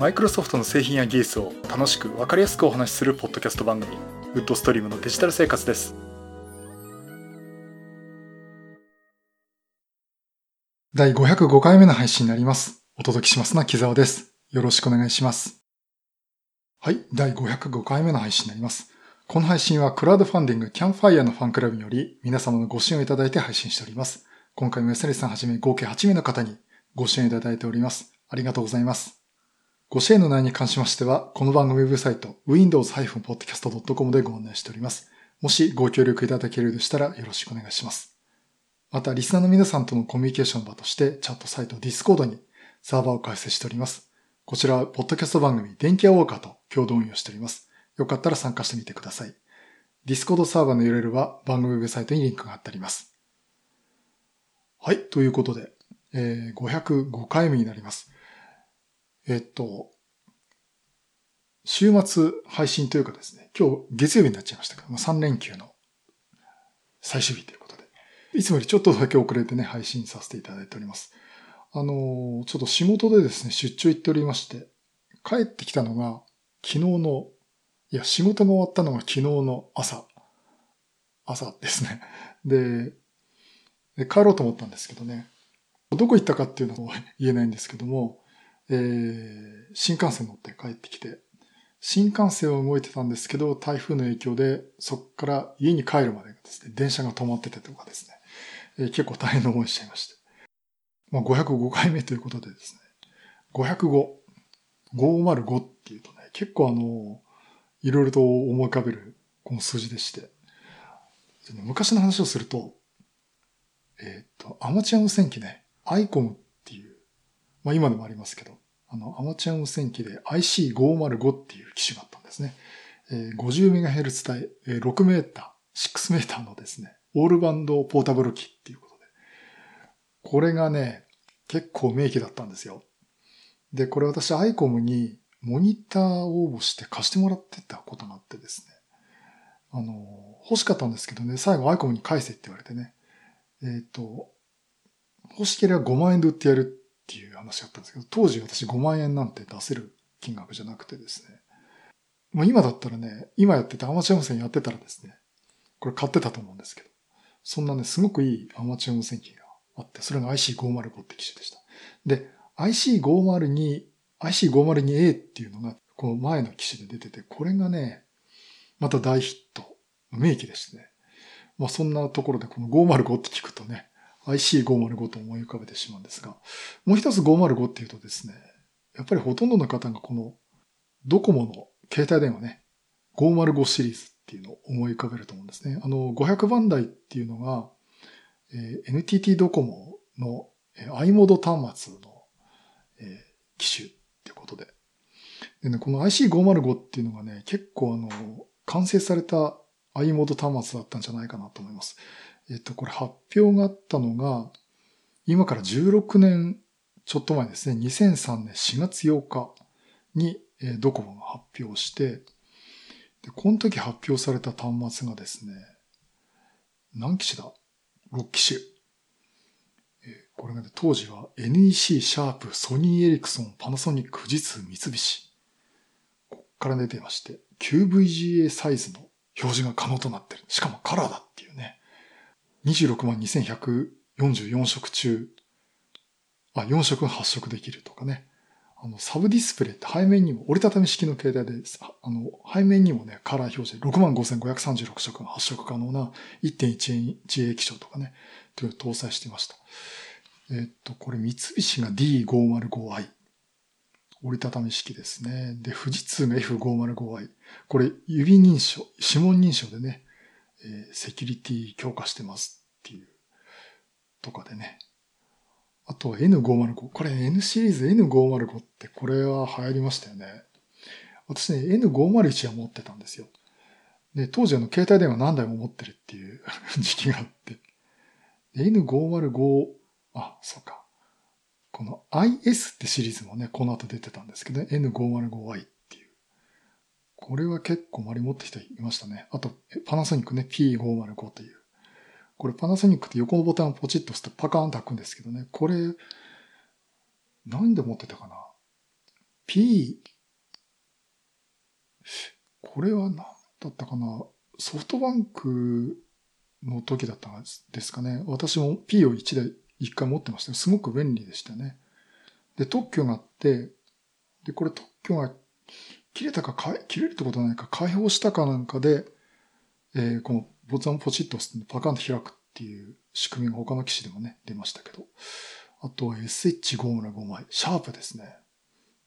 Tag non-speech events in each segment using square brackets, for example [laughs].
マイクロソフトの製品や技術を楽しく分かりやすくお話しするポッドキャスト番組ウッドストリームのデジタル生活です。第505回目の配信になります。お届けしますのは木沢です。よろしくお願いします。はい第505回目の配信になります。この配信はクラウドファンディングキャンファイヤーのファンクラブにより皆様のご支援をいただいて配信しております。今回も安成さんはじめ合計8名の方にご支援いただいております。ありがとうございます。ご支援の内容に関しましては、この番組ウェブサイト、windows-podcast.com でご案内しております。もしご協力いただけるようでしたらよろしくお願いします。また、リスナーの皆さんとのコミュニケーション場として、チャットサイト Discord にサーバーを開設しております。こちらは、ポッドキャスト番組、電気屋ウォーカーと共同運用しております。よかったら参加してみてください。Discord サーバーの URL は番組ウェブサイトにリンクが貼ってあります。はい、ということで、えー、505回目になります。えっと、週末配信というかですね、今日月曜日になっちゃいましたけど、3連休の最終日ということで、いつもよりちょっとだけ遅れてね、配信させていただいております。あの、ちょっと仕事でですね、出張行っておりまして、帰ってきたのが昨日の、いや、仕事が終わったのが昨日の朝、朝ですね。で、で帰ろうと思ったんですけどね、どこ行ったかっていうのも言えないんですけども、えー、新幹線乗って帰ってきて、新幹線は動いてたんですけど、台風の影響で、そこから家に帰るまでですね、電車が止まっててとかですね、えー、結構大変な思いしちゃいまして。まあ、505回目ということでですね、505、505っていうとね、結構あの、いろいろと思い浮かべるこの数字でして、昔の話をすると、えっ、と、アマチュア無線機ね、アイコムっていう、まあ今でもありますけど、あの、アマチュア無線機で IC505 っていう機種があったんですね。えー、50MHz 帯、えー、6メーター、6メーターのですね、オールバンドポータブル機っていうことで。これがね、結構名機だったんですよ。で、これ私アイコムにモニター応募して貸してもらってたことがあってですね。あの、欲しかったんですけどね、最後アイコムに返せって言われてね。えっ、ー、と、欲しければ5万円で売ってやるっていう話だったんですけど、当時私5万円なんて出せる金額じゃなくてですね。もう今だったらね、今やっててアマチュア無線やってたらですね、これ買ってたと思うんですけど、そんなね、すごくいいアマチュア無線機があって、それが IC505 って機種でした。で、IC502、IC502A っていうのが、この前の機種で出てて、これがね、また大ヒット、名機でしてね。まあそんなところでこの505って聞くとね、IC505 と思い浮かべてしまうんですが、もう一つ505っていうとですね、やっぱりほとんどの方がこのドコモの携帯電話ね、505シリーズっていうのを思い浮かべると思うんですね。あの、500番台っていうのが、えー、NTT ドコモの、えー、i モード端末の、えー、機種ってことで。でね、この IC505 っていうのがね、結構あの、完成された i モード端末だったんじゃないかなと思います。えっと、これ発表があったのが、今から16年ちょっと前ですね、2003年4月8日にドコモが発表して、で、この時発表された端末がですね、何機種だ ?6 機種。これが、ね、当時は NEC、シャープ、ソニーエリクソン、パナソニック、富士通、三菱。こっから出てまして、QVGA サイズの表示が可能となってる。しかもカラーだ。26万2144色中、あ、4色が8色できるとかね。あの、サブディスプレイって背面にも、折りたたみ式の携帯で、あの、背面にもね、カラー表示、65,536色が8色可能な1.1インチ液晶とかね、という搭載してました。えっと、これ三菱が D505i。折りたたみ式ですね。で、富士通が F505i。これ、指認証、指紋認証でね、えー、セキュリティ強化してますっていうとかでね。あと N505。これ N シリーズ N505 ってこれは流行りましたよね。私ね、N501 は持ってたんですよ。で、当時あの携帯電話何台も持ってるっていう [laughs] 時期があって。N505、あ、そうか。この IS ってシリーズもね、この後出てたんですけど、ね、N505i これは結構まり持ってきていましたね。あと、パナソニックね、P505 という。これパナソニックって横のボタンをポチッと押すとパカーンと開くんですけどね。これ、なんで持ってたかな？P、これは何だったかな？ソフトバンクの時だったんですかね。私も P を1台1回持ってましたすごく便利でしたね。で、特許があって、で、これ特許が切れたか、切れるってことはないか、解放したかなんかで、えー、このボタンをポチッと押すとパカンと開くっていう仕組みが他の機種でもね、出ましたけど。あとは SH505 枚。シャープですね。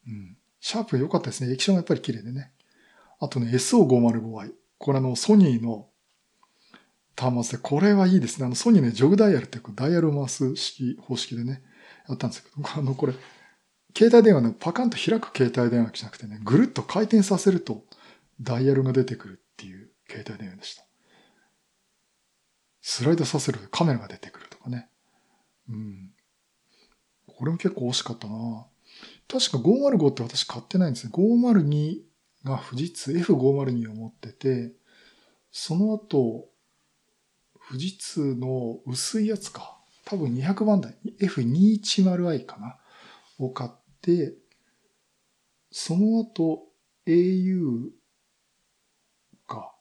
うん。シャープ良かったですね。液晶がやっぱり綺麗でね。あとね、SO505Y。これあの、ソニーの端末で、これはいいですね。あの、ソニーね、ジョグダイヤルっていうダイヤルを回す式、方式でね、やったんですけど、あの、これ、携帯電話ね、パカンと開く携帯電話じゃなくてね、ぐるっと回転させるとダイヤルが出てくるっていう携帯電話でした。スライドさせるとカメラが出てくるとかね。うん。これも結構惜しかったな確か505って私買ってないんですね。502が富士通 F502 を持ってて、その後、富士通の薄いやつか。多分200番台。F210i かな。を買って、その後、au か。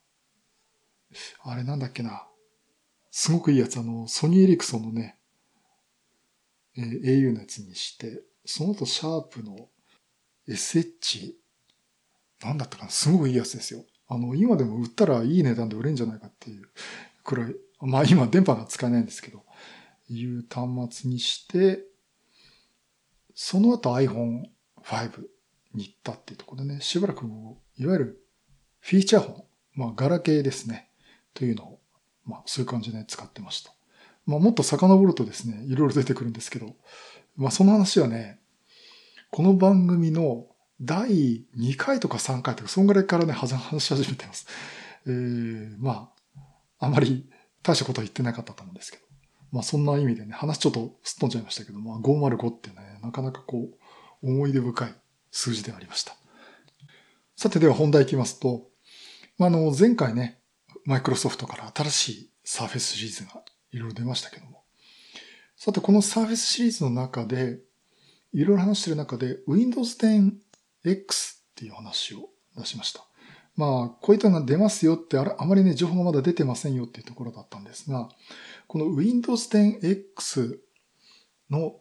あれなんだっけな。すごくいいやつ。あの、ソニーエリクソンのね、えー、au のやつにして、その後、シャープの SH、なんだったかな。すごくいいやつですよ。あの、今でも売ったらいい値段で売れるんじゃないかっていうくらい。まあ今電波が使えないんですけど、いう端末にして、その後 iPhone 5に行ったっていうところでね、しばらくいわゆるフィーチャーフォン、まあガラケーですね、というのを、まあそういう感じで使ってました。まあもっと遡るとですね、いろいろ出てくるんですけど、まあその話はね、この番組の第2回とか3回とか、そんぐらいからね、話し始めてます。えー、まあ、あまり大したことは言ってなかったと思うんですけど。まあそんな意味でね、話ちょっとすっ飛んじゃいましたけど、まあ505ってね、なかなかこう、思い出深い数字でありました。さてでは本題いきますと、まあ、あの、前回ね、マイクロソフトから新しいサーフェスシリーズがいろいろ出ましたけども。さて、このサーフェスシリーズの中で、いろいろ話してる中で、Windows 10X っていう話を出しました。まあ、こういったのが出ますよってああまりね、情報がまだ出てませんよっていうところだったんですが、この Windows 10X の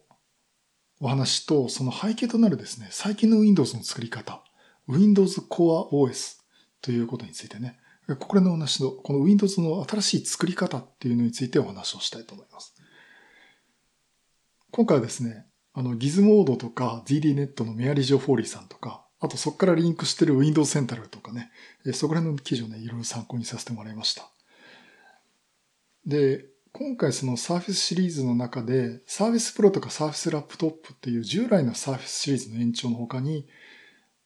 お話と、その背景となるですね、最近の Windows の作り方、Windows Core OS ということについてね、これのお話と、この Windows の新しい作り方っていうのについてお話をしたいと思います。今回はですね、あの、ギズモードとか DDNet のメアリージョ・フォーリーさんとか、あとそこからリンクしてる Windows Central とかね、そこら辺の記事をね、いろいろ参考にさせてもらいました。で、今回その Surface シリーズの中で Surface Pro とか Surface Laptop っていう従来の Surface シリーズの延長の他に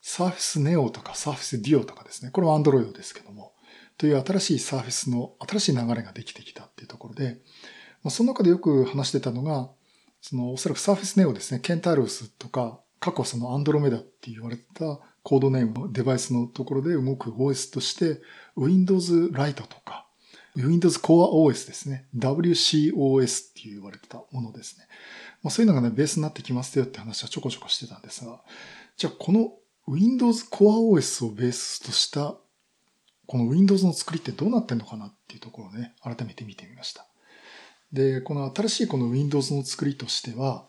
Surface Neo とか Surface Duo とかですね、これは Android ですけども、という新しい Surface の新しい流れができてきたっていうところで、まあ、その中でよく話してたのが、そのおそらく Surface Neo ですね、ケンタロスとか過去そのアンドロメダって言われたコードネームのデバイスのところで動く OS として Windows Lite とか Windows Core OS ですね。WCOS って言われてたものですね。まあ、そういうのがね、ベースになってきますよって話はちょこちょこしてたんですが、じゃあこの Windows Core OS をベースとしたこの Windows の作りってどうなってんのかなっていうところをね、改めて見てみました。で、この新しいこの Windows の作りとしては、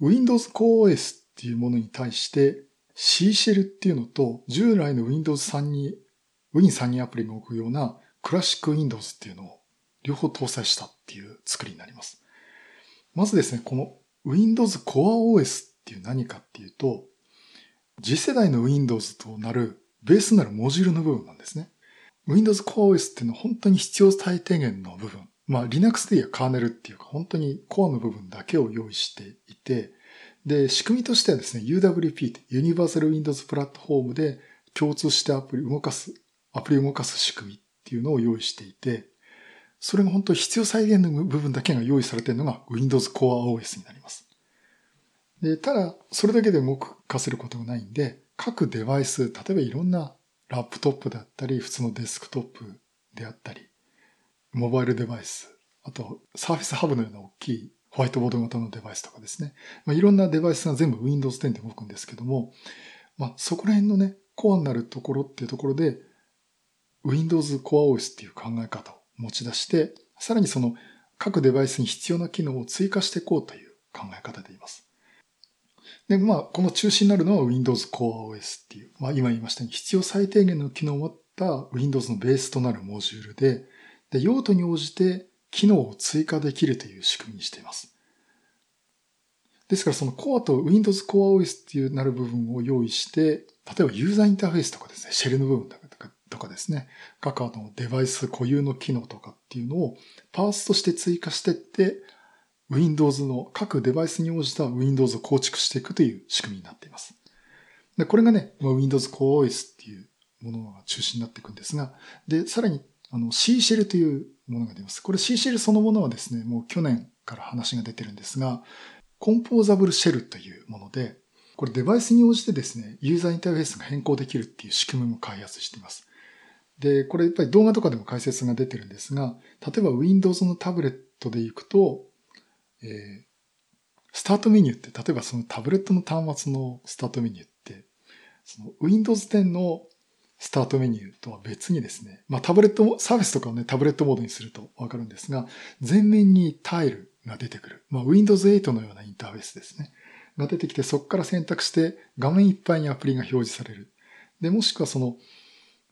Windows Core OS っていうものに対して C シェルっていうのと従来の Windows 3に Win3 にアプリが置くようなクラシック Windows っていうのを両方搭載したっていう作りになります。まずですね、この Windows Core OS っていう何かっていうと、次世代の Windows となるベースになるモジュールの部分なんですね。Windows Core OS っていうのは本当に必要最低限の部分。まあ Linux で言うカーネルっていうか本当にコアの部分だけを用意していて、で、仕組みとしてはですね、UWP ってユニバーサル Windows プラットフォームで共通してアプリ動かす、アプリ動かす仕組みっていうのを用意していて、それが本当必要最限の部分だけが用意されているのが Windows Core OS になります。で、ただ、それだけで動かせることがないんで、各デバイス、例えばいろんなラップトップであったり、普通のデスクトップであったり、モバイルデバイス、あとサーフィスハブのような大きいホワイトボード型のデバイスとかですね。まあ、いろんなデバイスが全部 Windows 10で動くんですけども、まあ、そこら辺のね、コアになるところっていうところで、Windows Core OS っていう考え方を持ち出して、さらにその各デバイスに必要な機能を追加していこうという考え方でいます。で、まあ、この中心になるのは Windows Core OS っていう、まあ今言いましたように必要最低限の機能を持った Windows のベースとなるモジュールで、で、用途に応じて機能を追加できるという仕組みにしています。ですからその Core と Windows Core OS っていうなる部分を用意して、例えばユーザーインターフェースとかですね、シェルの部分とかとかですね、各あのデバイス固有の機能とかっていうのをパーツとして追加していって、Windows の各デバイスに応じた Windows を構築していくという仕組みになっています。で、これがね、Windows Core OS っていうものが中心になっていくんですが、で、さらにあの C シェルというものが出ます。これ C シェルそのものはですね、もう去年から話が出てるんですが、コンポーザブルシェルというもので、これデバイスに応じてですね、ユーザーインターフェースが変更できるっていう仕組みも開発しています。で、これやっぱり動画とかでも解説が出てるんですが、例えば Windows のタブレットで行くと、えー、スタートメニューって、例えばそのタブレットの端末のスタートメニューって、その Windows 10のスタートメニューとは別にですね、まあタブレット、サービスとかをね、タブレットモードにするとわかるんですが、前面にタイルが出てくる。まあ Windows 8のようなインターフェースですね。が出てきて、そこから選択して画面いっぱいにアプリが表示される。で、もしくはその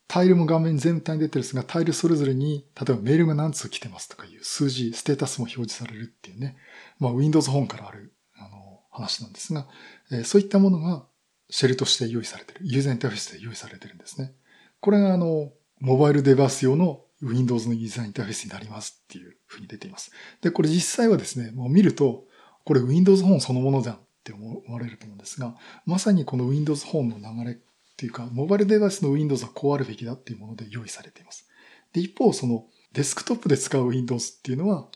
タイルも画面全体に出てるんですが、タイルそれぞれに、例えばメールが何通来てますとかいう数字、ステータスも表示されるっていうね、まあ Windows 本からある、あの、話なんですが、えー、そういったものがシェルとして用意されてる。ユーザーインターフェースで用意されてるんですね。これがあの、モバイルデバイス用の Windows のユーザーインターフェースになりますっていうふうに出ています。で、これ実際はですね、もう見ると、これ Windows 本そのものじゃんって思われると思うんですが、まさにこの Windows 本の流れっていうか、モバイルデバイスの Windows はこうあるべきだっていうもので用意されています。で、一方、そのデスクトップで使う Windows っていうのは、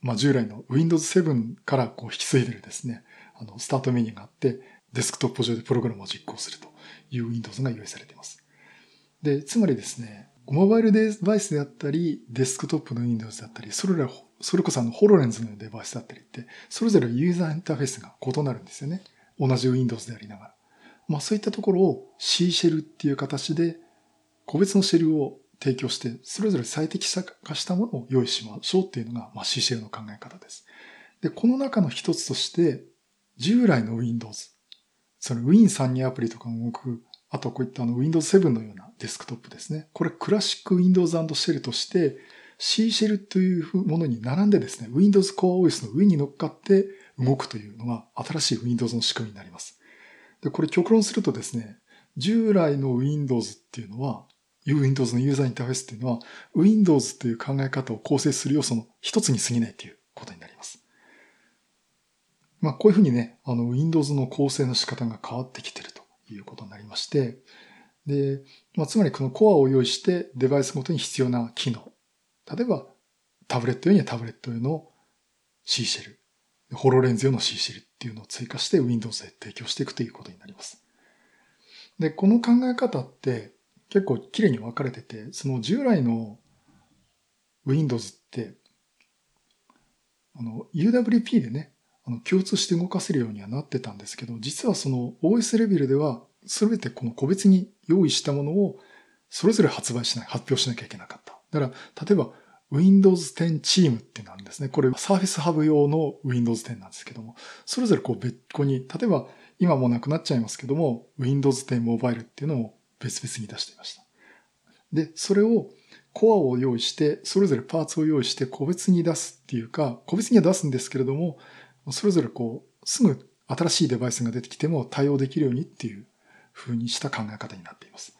まあ従来の Windows 7からこう引き継いでるですね、あの、スタートメニューがあって、デスクトップ上でプログラムを実行するという Windows が用意されています。で、つまりですね、モバイルデバイスであったり、デスクトップの Windows であったり、それら、それこそあの、ホロレンズのデバイスだったりって、それぞれユーザーインターフェースが異なるんですよね。同じ Windows でありながら。まあそういったところを C シェルっていう形で個別のシェルを提供して、それぞれ最適化したものを用意しましょうっていうのが、まあ、C シェルの考え方です。で、この中の一つとして、従来の Windows、その Win32 アプリとかが動く、あとこういったあの Windows 7のようなデスクトップですね。これクラシック Windows シェルとして C シェルというものに並んでですね、Windows Core OS の上に乗っかって動くというのが新しい Windows の仕組みになります。で、これ極論するとですね、従来の Windows っていうのは、Windows のユーザーインターフェースっていうのは、Windows という考え方を構成する要素の一つに過ぎないということになります。まあ、こういうふうにね、あの、Windows の構成の仕方が変わってきてるということになりまして、で、まあ、つまりこのコアを用意してデバイスごとに必要な機能。例えば、タブレット用にはタブレット用の C シェル。ホロレンズ用の C シェルっていうのを追加して Windows で提供していくということになります。で、この考え方って結構綺麗に分かれてて、その従来の Windows って、あの、UWP でね、あの共通して動かせるようにはなってたんですけど、実はその OS レベルでは全てこの個別に用意したものをそれぞれ発売しない、発表しなきゃいけなかった。だから、例えば Windows 10 Team っていうのあるんですね。これ Surface Hub 用の Windows 10なんですけども、それぞれこう別個に、例えば今もうなくなっちゃいますけども、Windows 10 Mobile っていうのを別々に出していました。で、それをコアを用意して、それぞれパーツを用意して個別に出すっていうか、個別には出すんですけれども、それぞれこう、すぐ新しいデバイスが出てきても対応できるようにっていう風にした考え方になっています。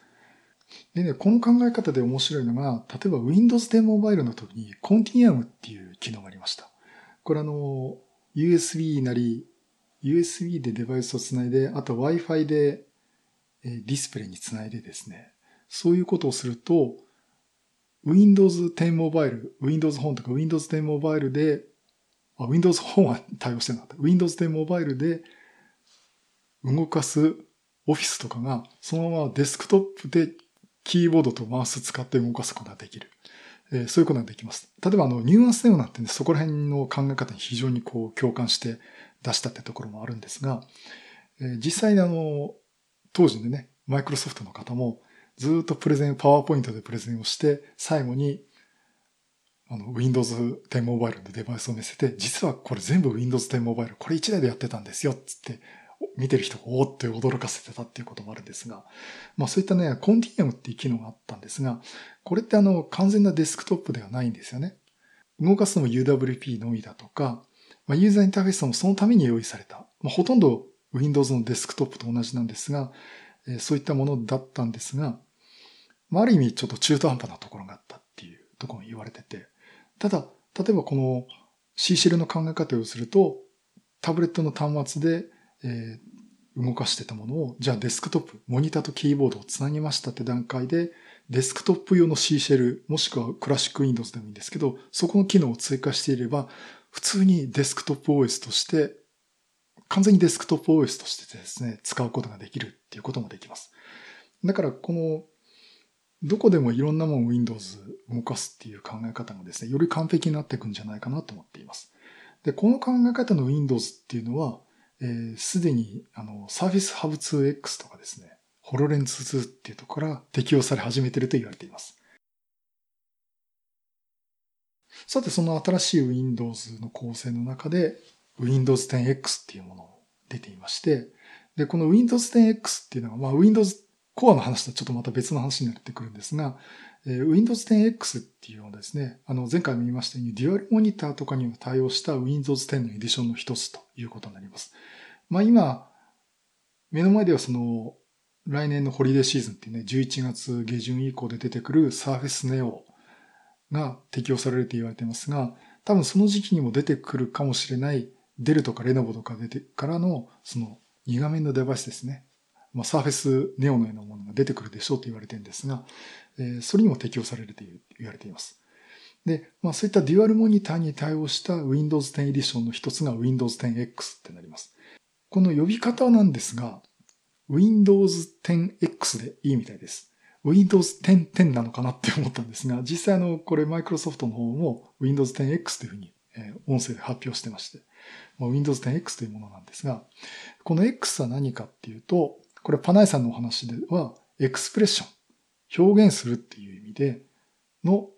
でね、この考え方で面白いのが、例えば Windows 10 Mobile の時に Continuum っていう機能がありました。これあの、USB なり、USB でデバイスをつないで、あと Wi-Fi でディスプレイにつないでですね、そういうことをすると、Windows 10 Mobile、Windows Phone とか Windows 10 Mobile で、あ、Windows Phone は対応してなかった。Windows 10 Mobile で動かす Office とかが、そのままデスクトップでキーボードとマウス使って動かすことができる。えー、そういうことができます。例えばあの、ニュアンスネオなんてね、そこら辺の考え方に非常にこう共感して出したってところもあるんですが、えー、実際にあの、当時でね、マイクロソフトの方もずっとプレゼン、パワーポイントでプレゼンをして、最後にあの、Windows 10モバイルでデバイスを見せて、実はこれ全部 Windows 10モバイル、これ1台でやってたんですよ、つって、見てる人がおーって驚かせてたっていうこともあるんですが、まあそういったね、コンティニアムっていう機能があったんですが、これってあの、完全なデスクトップではないんですよね。動かすのも UWP のみだとか、まあ、ユーザーインターフェースもそのために用意された。まあ、ほとんど Windows のデスクトップと同じなんですが、えー、そういったものだったんですが、まあ、ある意味ちょっと中途半端なところがあったっていうところも言われてて、ただ、例えばこの C シェルの考え方をすると、タブレットの端末で、えー、動かしてたものを、じゃあデスクトップ、モニターとキーボードをつなぎましたって段階で、デスクトップ用の C シェル、もしくはクラシック Windows でもいいんですけど、そこの機能を追加していれば、普通にデスクトップ OS として、完全にデスクトップ OS としてですね、使うことができるっていうこともできます。だから、このどこでもいろんなもん Windows 動かすっていう考え方がですね、より完璧になっていくんじゃないかなと思っています。で、この考え方の Windows っていうのは、す、え、で、にあの Surface Hub 2X とかですね、HoloLens 2っていうところから適用され始めてると言われています。さて、その新しい Windows の構成の中で Windows 10X っていうものを出ていまして、で、この Windows 10X っていうのは、まあ Windows コアの話とはちょっとまた別の話になってくるんですが、え、Windows 10X っていうのはですね、あの前回も言いましたように、デュアルモニターとかにも対応した Windows 10のエディションの一つということになります。まあ今、目の前ではその、来年のホリデーシーズンっていうね、11月下旬以降で出てくる Surface Neo が適用されると言われていますが、多分その時期にも出てくるかもしれないデルとかレノボとか出てからのその2画面のデバイスですね。まあ、サーフェスネオのようなものが出てくるでしょうと言われてるんですが、えー、それにも適用されると言われています。で、まあ、そういったデュアルモニターに対応した Windows 10エディションの一つが Windows 10X ってなります。この呼び方なんですが、Windows 10X でいいみたいです。Windows 10, 10なのかなって思ったんですが、実際あの、これマイクロソフトの方も Windows 10X というふうに、音声で発表してまして、Windows 10X というものなんですが、この X は何かっていうと、これパナイさんのお話では、エクスプレッション、表現するっていう意味での、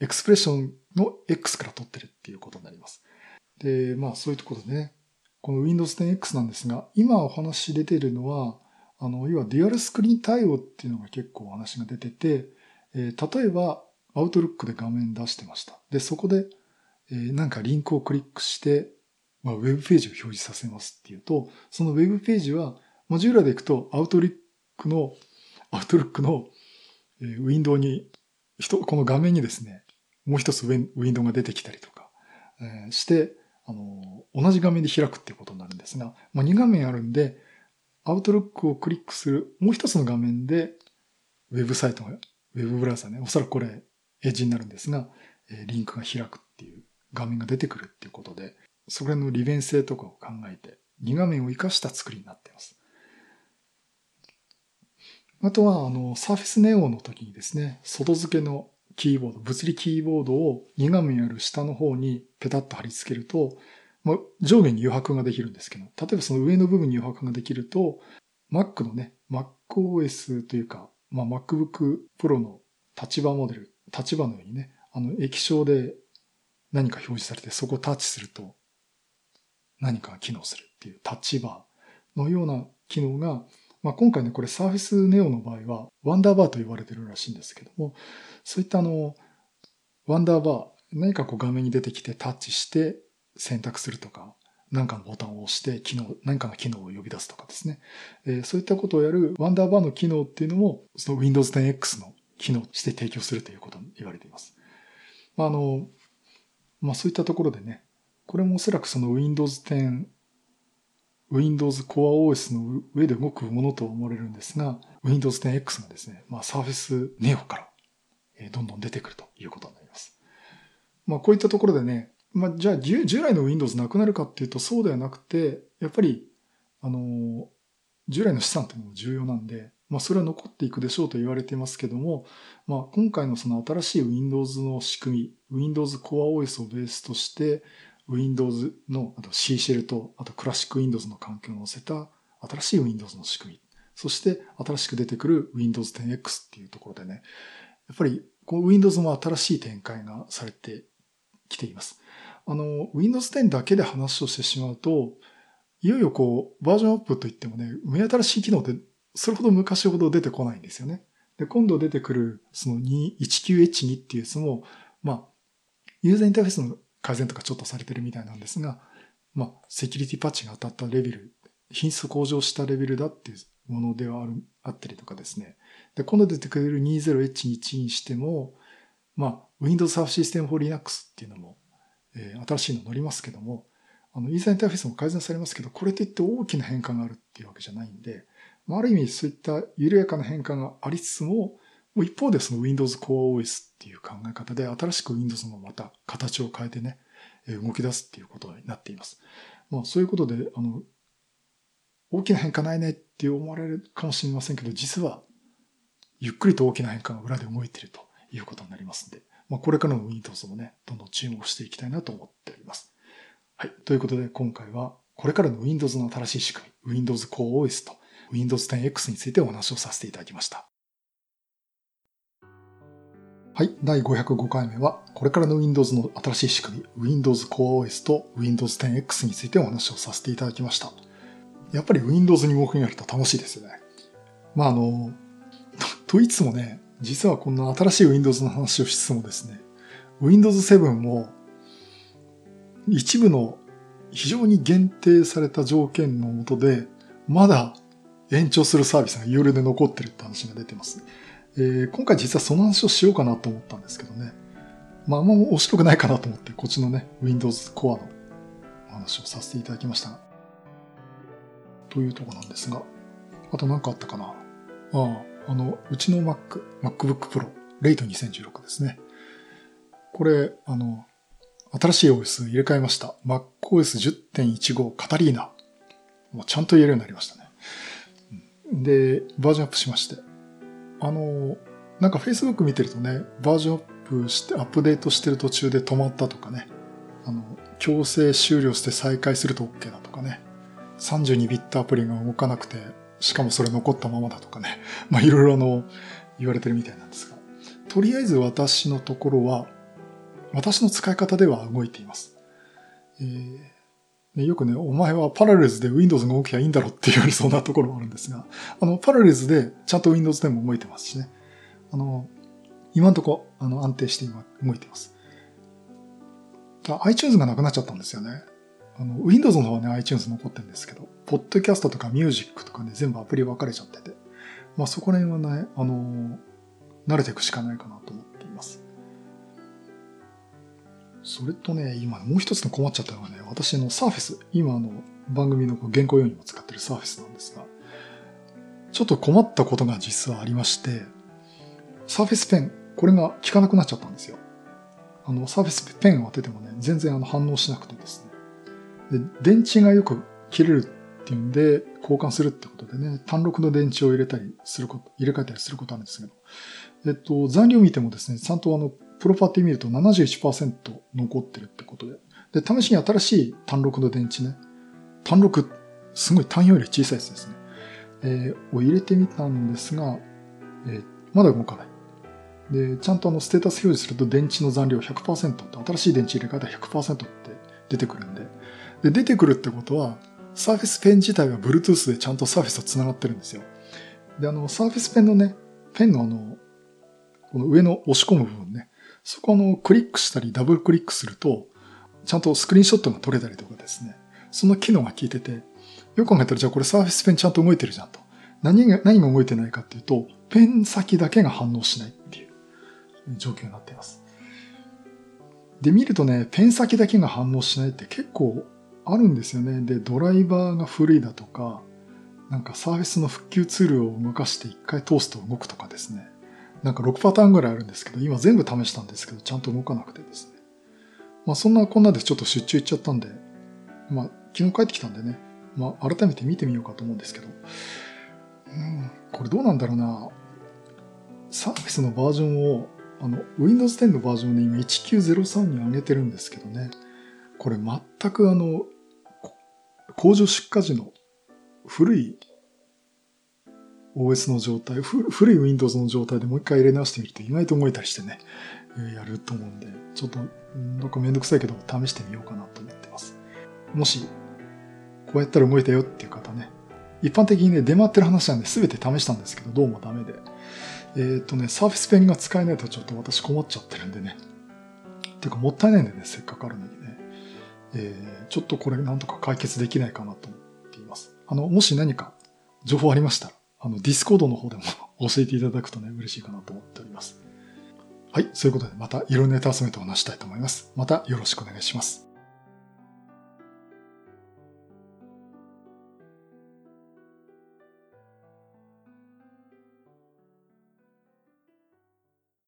エクスプレッションの X から取ってるっていうことになります。で、まあそういうところでね、この Windows 10X なんですが、今お話出てるのは、あの、要はデュアルスクリーン対応っていうのが結構お話が出てて、えー、例えば、アウトルックで画面出してました。で、そこで、えー、なんかリンクをクリックして、まあ、ウェブページを表示させますっていうと、そのウェブページはモジューラでいくと、アウトリックの、アウトルックのウィンドウに、この画面にですね、もう一つウィンドウが出てきたりとか、えして、あの、同じ画面で開くっていうことになるんですが、まあ、2画面あるんで、アウトルックをクリックする、もう一つの画面で、ウェブサイトが、ウェブブラウザね、おそらくこれ、エッジになるんですが、リンクが開くっていう画面が出てくるっていうことで、それの利便性とかを考えて、2画面を活かした作りになっています。あとは、あの、サーフェスネオの時にですね、外付けのキーボード、物理キーボードを2画面ある下の方にペタッと貼り付けると、まあ、上下に余白ができるんですけど、例えばその上の部分に余白ができると、Mac のね、MacOS というか、まあ、MacBook Pro の立場モデル、立場のようにね、あの、液晶で何か表示されて、そこをタッチすると何かが機能するっていうタッチバーのような機能がまあ、今回ね、これ Surface Neo の場合は、ワンダーバーと言われてるらしいんですけども、そういったあの、ワンダーバー、何かこう画面に出てきてタッチして選択するとか、何かのボタンを押して機能、何かの機能を呼び出すとかですね。えー、そういったことをやるワンダーバーの機能っていうのも、その Windows 10X の機能として提供するということに言われています。まあ、あの、まあそういったところでね、これもおそらくその Windows 10 Windows Core OS の上で動くものと思われるんですが、Windows 10X がですね、まあ Surface Neo から、どんどん出てくるということになります。まあこういったところでね、まあじゃあ従来の Windows なくなるかっていうとそうではなくて、やっぱり、あの、従来の資産というのも重要なんで、まあ、それは残っていくでしょうと言われていますけども、まあ、今回のその新しい Windows の仕組み、Windows Core OS をベースとして、Windows の、あと C シェルと、あとクラシック Windows の環境を乗せた新しい Windows の仕組み、そして新しく出てくる Windows 10X っていうところでね、やっぱりこう Windows も新しい展開がされてきています。あの、Windows 10だけで話をしてしまうと、いよいよこう、バージョンアップといってもね、目新しい機能ってそれほど昔ほど出てこないんですよね。で、今度出てくる、その 19H2 っていうやつも、まあ、ユーザーインターフェースの改善とかちょっとされてるみたいなんですが、まあ、セキュリティパッチが当たったレベル、品質向上したレベルだっていうものではある、あったりとかですね。で、今度出てくれる 20H21 にしても、まあ、Windows Surface System for Linux っていうのも、えー、新しいの乗りますけども、あの、ユーザーインターフェースも改善されますけど、これといって大きな変化があるっていうわけじゃないんで、まあ、ある意味そういった緩やかな変化がありつつも、一方でその Windows Core OS っていう考え方で新しく Windows のまた形を変えてね、動き出すっていうことになっています。まあそういうことで、あの、大きな変化ないねって思われるかもしれませんけど、実はゆっくりと大きな変化が裏で動いているということになりますので、まあこれからの Windows もね、どんどん注目していきたいなと思っております。はい。ということで今回はこれからの Windows の新しい仕組み、Windows Core OS と Windows 10X についてお話をさせていただきました。はい。第505回目は、これからの Windows の新しい仕組み、Windows Core OS と Windows 10X についてお話をさせていただきました。やっぱり Windows に動きがあると楽しいですよね。まあ、あの、といつもね、実はこんな新しい Windows の話をしつつもですね、Windows 7も一部の非常に限定された条件のもとで、まだ延長するサービスが有料で残ってるって話が出てます。えー、今回実はその話をしようかなと思ったんですけどね。まあ、あんま面白くないかなと思って、こっちのね、Windows Core の話をさせていただきました。というとこなんですが、あと何かあったかなああ、あの、うちの Mac、MacBook Pro、レイト2016ですね。これ、あの、新しい OS 入れ替えました。MacOS10.15 カタリーナ。もうちゃんと言えるようになりましたね。で、バージョンアップしまして。あの、なんか Facebook 見てるとね、バージョンアップして、アップデートしてる途中で止まったとかね、あの、強制終了して再開すると OK だとかね、32ビットアプリが動かなくて、しかもそれ残ったままだとかね、[laughs] まあいろいろあの、言われてるみたいなんですが、とりあえず私のところは、私の使い方では動いています。えーねよくね、お前はパラレルズで Windows が動きゃいいんだろって言われそうなところもあるんですが、あの、パラレルズでちゃんと Windows でも動いてますしね。あの、今んとこ、あの、安定して今動いてます。iTunes がなくなっちゃったんですよね。あの、Windows の方はね、iTunes 残ってるんですけど、ポッドキャストとかミュージックとかね、全部アプリ分かれちゃってて、まあそこら辺はね、あの、慣れていくしかないかなと思って。それとね、今もう一つの困っちゃったのがね、私のサーフェス、今あの番組の原稿用にも使ってるサーフェスなんですが、ちょっと困ったことが実はありまして、サーフェスペン、これが効かなくなっちゃったんですよ。あの、サーフェスペンを当ててもね、全然あの反応しなくてですね。で、電池がよく切れるっていうんで、交換するってことでね、単六の電池を入れたりすること、入れ替えたりすることあるんですけど、えっと、残量見てもですね、ちゃんとあの、プロパティ見ると71%残ってるってことで。で、試しに新しい単六の電池ね。単六、すごい単より小さいやつですね。えー、を入れてみたんですが、えー、まだ動かない。で、ちゃんとあの、ステータス表示すると電池の残量100%って、新しい電池入れ替えたら100%って出てくるんで。で、出てくるってことは、サーフェスペン自体は Bluetooth でちゃんとサーフェスと繋がってるんですよ。で、あの、サーフェスペンのね、ペンのあの、この上の押し込む部分ね、そこのクリックしたりダブルクリックすると、ちゃんとスクリーンショットが撮れたりとかですね。その機能が効いてて、よく考えたらじゃあこれサーフェスペンちゃんと動いてるじゃんと。何が、何が動いてないかっていうと、ペン先だけが反応しないっていう状況になっています。で、見るとね、ペン先だけが反応しないって結構あるんですよね。で、ドライバーが古いだとか、なんかサーフェスの復旧ツールを動かして一回通すと動くとかですね。なんか6パターンぐらいあるんですけど、今全部試したんですけど、ちゃんと動かなくてですね。まあそんなこんなでちょっと出張行っちゃったんで、まあ昨日帰ってきたんでね、まあ改めて見てみようかと思うんですけど、うん、これどうなんだろうな。サーフェスのバージョンを、あの、Windows 10のバージョンに1903に上げてるんですけどね。これ全くあの、工場出荷時の古い OS の状態、古い Windows の状態でもう一回入れ直してみると意外と動いたりしてね、やると思うんで、ちょっと、なんかめんどくさいけど試してみようかなと思ってます。もし、こうやったら動いたよっていう方ね、一般的にね、出回ってる話なんで全て試したんですけど、どうもダメで。えっ、ー、とね、サーフェスペンが使えないとちょっと私困っちゃってるんでね。てかもったいないんでね、せっかくあるのにね。えー、ちょっとこれなんとか解決できないかなと思っています。あの、もし何か情報ありましたら、あの、ディスコードの方でも [laughs] 教えていただくとね、嬉しいかなと思っております。はい、そういうことでまたいろんなネタ集めてお話したいと思います。またよろしくお願いします。